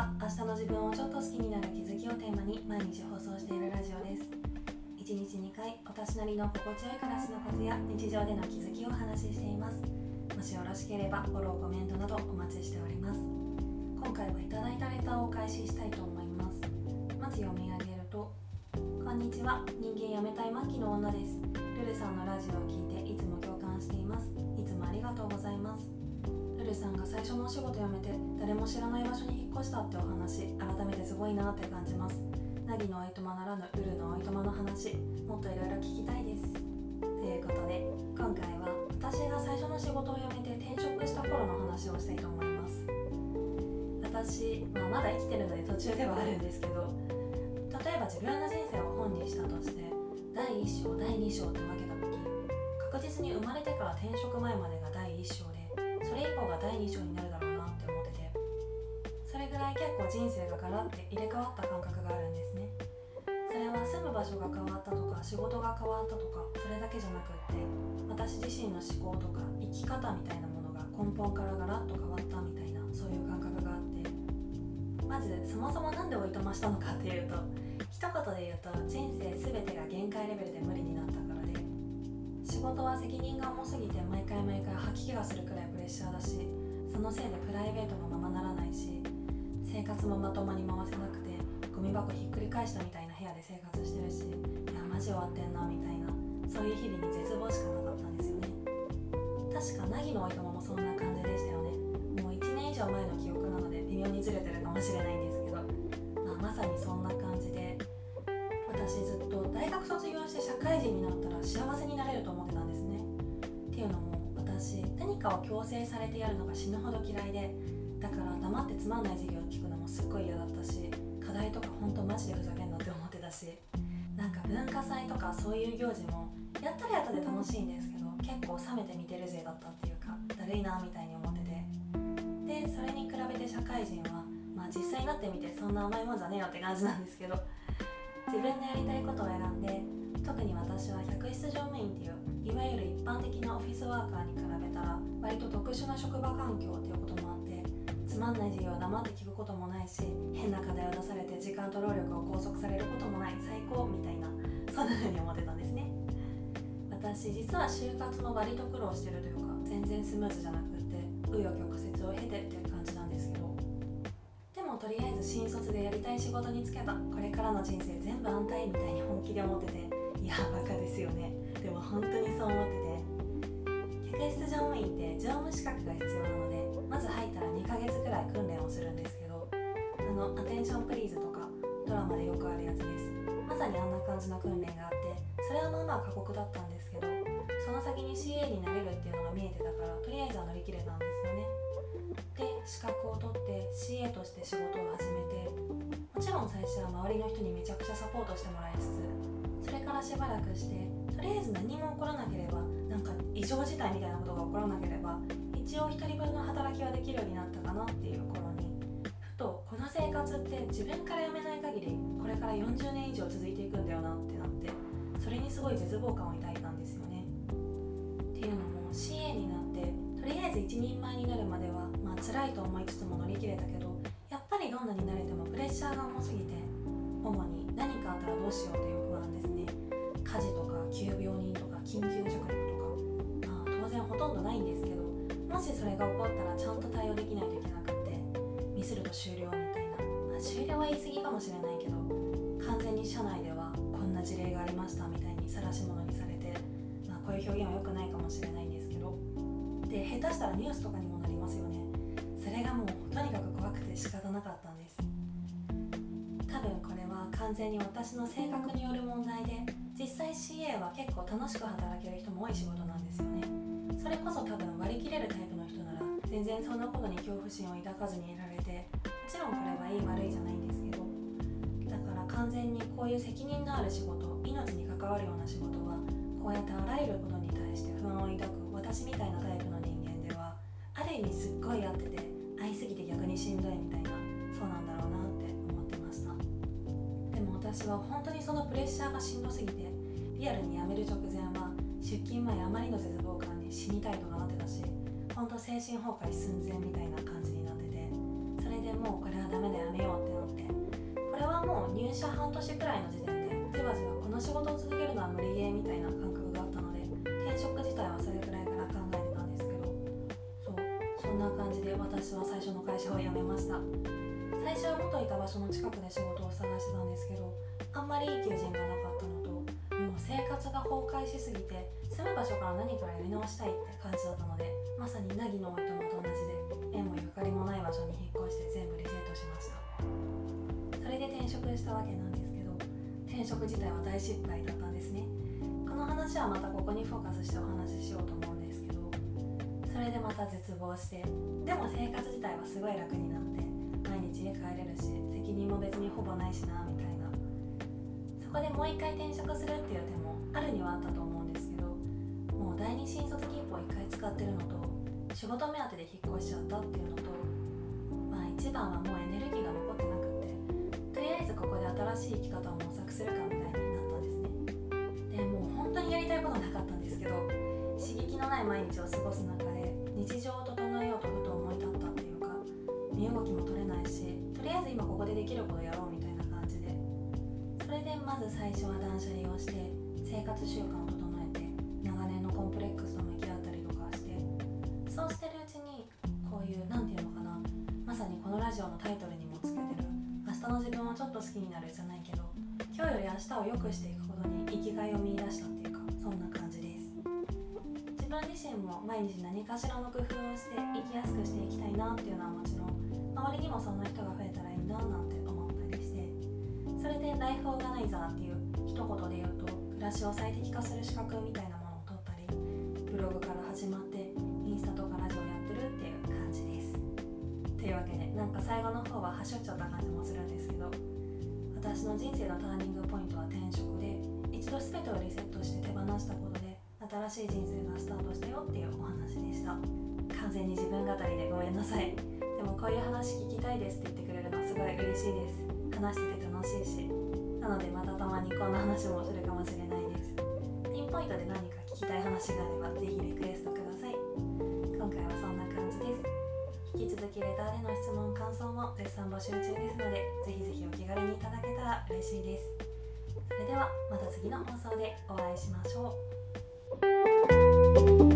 は明日の自分をちょっと好きになる気づきをテーマに毎日放送しているラジオです。1日2回私なりの心地よい暮らしのコツや日常での気づきをお話ししています。もしよろしければフォローコメントなどお待ちしております。今回はいただいたレターをお返ししたいと思います。まず読み上げるとこんにちは。人間やめたい末期の女です。ルルさんのラジオを聞いていつも共感しています。いつもありがとうございます。ルさんが最初のお仕事辞めて誰も知らない場所に引っ越したってお話改めてすごいなって感じます。ナギのおいとまならぬルルのおいとまの話もっといろいろ聞きたいです。ということで今回は私が最初の仕事を辞めて転職した頃の話をしたいと思います。私、まあ、まだ生きてるので途中ではあるんですけど例えば自分の人生を本にしたとして第1章第2章って分けた時確実に生まれてから転職前までが第1章でそれ以降が第2章になるだろうなって思っててそれぐらい結構人生がガラッて入れ替わった感覚があるんですね。それは住む場所が変わったとか仕事が変わったとかそれだけじゃなくって私自身の思考とか生き方みたいなものが根本からガラッと変わったみたいなそういう感覚があってまずそもそも何でおいとましたのかっていうと一言で言うと人生全てが限界レベルで無理になったからで仕事は責任が重すぎて回毎回吐き気がするくらいプレッシャーだしそのせいでプライベートもままならないし生活もまともに回せなくてゴミ箱ひっくり返したみたいな部屋で生活してるしいやマジ終わってんなみたいなそういう日々に絶望しかなかったんですよね。確か凪のおいとももそんな感じでしたよね。もう1年以上前の記憶なので微妙にずれてるかもしれないんですけど、まあ、まさにそんな感じで私ずっと大学卒業して社会人になったら幸せになれると思ってたんですね。っていうのも私何かを強制されてやるのが死ぬほど嫌いでだから黙ってつまんない授業を聞くのもすっごい嫌だったし課題とかほんとマジでふざけんなって思ってたしなんか文化祭とかそういう行事もやったらやったで楽しいんですけど結構冷めて見てるぜだったっていうかだるいなみたいに思ってて。でそれに比べて社会人はまあ実際になってみてそんな甘いもんじゃねえよって感じなんですけど自分でやりたいことを選んで特に私は客室乗務員っていういわゆる一般的なオフィスワーカーに比べたら割と特殊な職場環境っていうこともあってつまんない授業を黙って聞くこともないし変な課題を出されて時間と労力を拘束されることもない最高みたいなそんな風に思ってたんですね。私実は就活も割と苦労してるというか全然スムーズじゃなくって紆余曲折を経てっていう感じなんですけど。でもとりあえず新卒でやりたい仕事に就けばこれからの人生全部安泰みたいに本気で思ってていやバカですよね。でも本当にそう思ってて。客室乗務員って乗務資格が必要なのでまず入ったら2ヶ月くらい訓練をするんですけどあのアテンションプリーズとかドラマでよくあるやつです。まさにあんな感じの訓練があってそれはまあまあ過酷だったんですけどその先に CA になれるっていうのが見えてたからとりあえずは乗り切れたんですよね。で資格を取って CA として仕事を始めてもちろん最初は周りの人にめちゃくちゃサポートしてもらいつつそれからしばらくしてとりあえず何も起こらなければなんか異常事態みたいなことが起こらなければ一応1人分の働きはできるようになったかなっていう頃にふとこの生活って自分から辞めない限りこれから40年以上続いていくんだよなってなってそれにすごい絶望感を抱いたんですよね。っていうのも CA になってとりあえず一人前になるまではまあ辛いと思いつつも乗り切れたけどやっぱりどんなに慣れてもプレッシャーが重すぎて主に何かあったらどうしようという不安ですね。火事とか急病人とか緊急着陸とか。まあ当然ほとんどないんですけどもしそれが起こったらちゃんと対応できないといけなくってミスると終了みたいな、まあ、終了は言い過ぎかもしれないけど完全に社内ではこんな事例がありましたみたいに晒し者にされて、まあ、こういう表現は良くないかもしれないんですけど。で下手したらニュースとかにもなりますよね。それがもうとにかく怖くて仕方なかった完全に私の性格による問題で実際 CA は結構楽しく働ける人も多い仕事なんですよね。それこそ多分割り切れるタイプの人なら全然そんなことに恐怖心を抱かずにいられてもちろんこれはいい悪いじゃないんですけどだから完全にこういう責任のある仕事命に関わるような仕事はこうやってあらゆることに対して不安を抱く私みたいなタイプの人間ではある意味すっごい合ってて会いすぎて逆にしんどいみたいなそうなんだろう私は本当にそのプレッシャーがしんどすぎてリアルに辞める直前は出勤前あまりの絶望感に死にたいとなってたし本当精神崩壊寸前みたいな感じになっててそれれでもうこれはダメだやめようってなってこれはもう入社半年くらいの時点でじわじわこの仕事を続けるのは無理ゲーみたいな感覚があったので転職自体はそれくらいから考えてたんですけどそうそんな感じで私は最初の会社を辞めました。最初は元いた場所の近くで仕事を探してたんですけどあんまりいい求人がなかったのともう生活が崩壊しすぎて住む場所から何かやり直したいって感じだったのでまさに凪のおいと同じで縁もゆかりもない場所に引っ越して全部リセットしました。それで転職したわけなんですけど転職自体は大失敗だったんですね。この話はまたここにフォーカスしてお話ししようと思うんですけどそれでまた絶望してでも生活自体はすごい楽になって家帰れるし責任も別にほぼないしなみたいな。そこでもう一回転職するっていう手もあるにはあったと思うんですけどもう第二新卒金庫を1回使ってるのと仕事目当てで引っ越しちゃったっていうのとまあ一番はもうエネルギーが残ってなくってとりあえずここで新しい生き方を模索するかみたいになったんですね。でもう本当にやりたいことなかったんですけど刺激のない毎日を過ごす中で日常今ここでできることやろうみたいな感じで。それでまず最初は断捨離をして生活習慣を整えて長年のコンプレックスと向き合ったりとかしてそうしてるうちにこういう何て言うのかなまさにこのラジオのタイトルにもつけてる明日の自分をちょっと好きになるじゃないけど今日より明日を良くしていくことに生きがいを見出したっていうかそんな感じです。自分自身も毎日何かしらの工夫をして生きやすくしていきたいなっていうのはもちろん周りにもそんな人が増えたらななんて思ったりしてそれでライフオーガナイザーっていう一言で言うと暮らしを最適化する資格みたいなものを取ったりブログから始まってインスタとかラジオやってるっていう感じです。というわけでなんか最後の方ははしょっちゃった感じもするんですけど私の人生のターニングポイントは転職で一度全てをリセットして手放したことで新しい人生がスタートしたよっていうお話でした。完全に自分語りういう話聞きたいですって言ってくれるのすごい嬉しいです。話してて楽しいし。なのでまたたまにこんな話もするかもしれないです。ピンポイントで何か聞きたい話があればぜひリクエストください。今回はそんな感じです。引き続きレターでの質問感想も絶賛募集中ですのでぜひぜひお気軽にいただけたら嬉しいです。それではまた次の放送でお会いしましょう。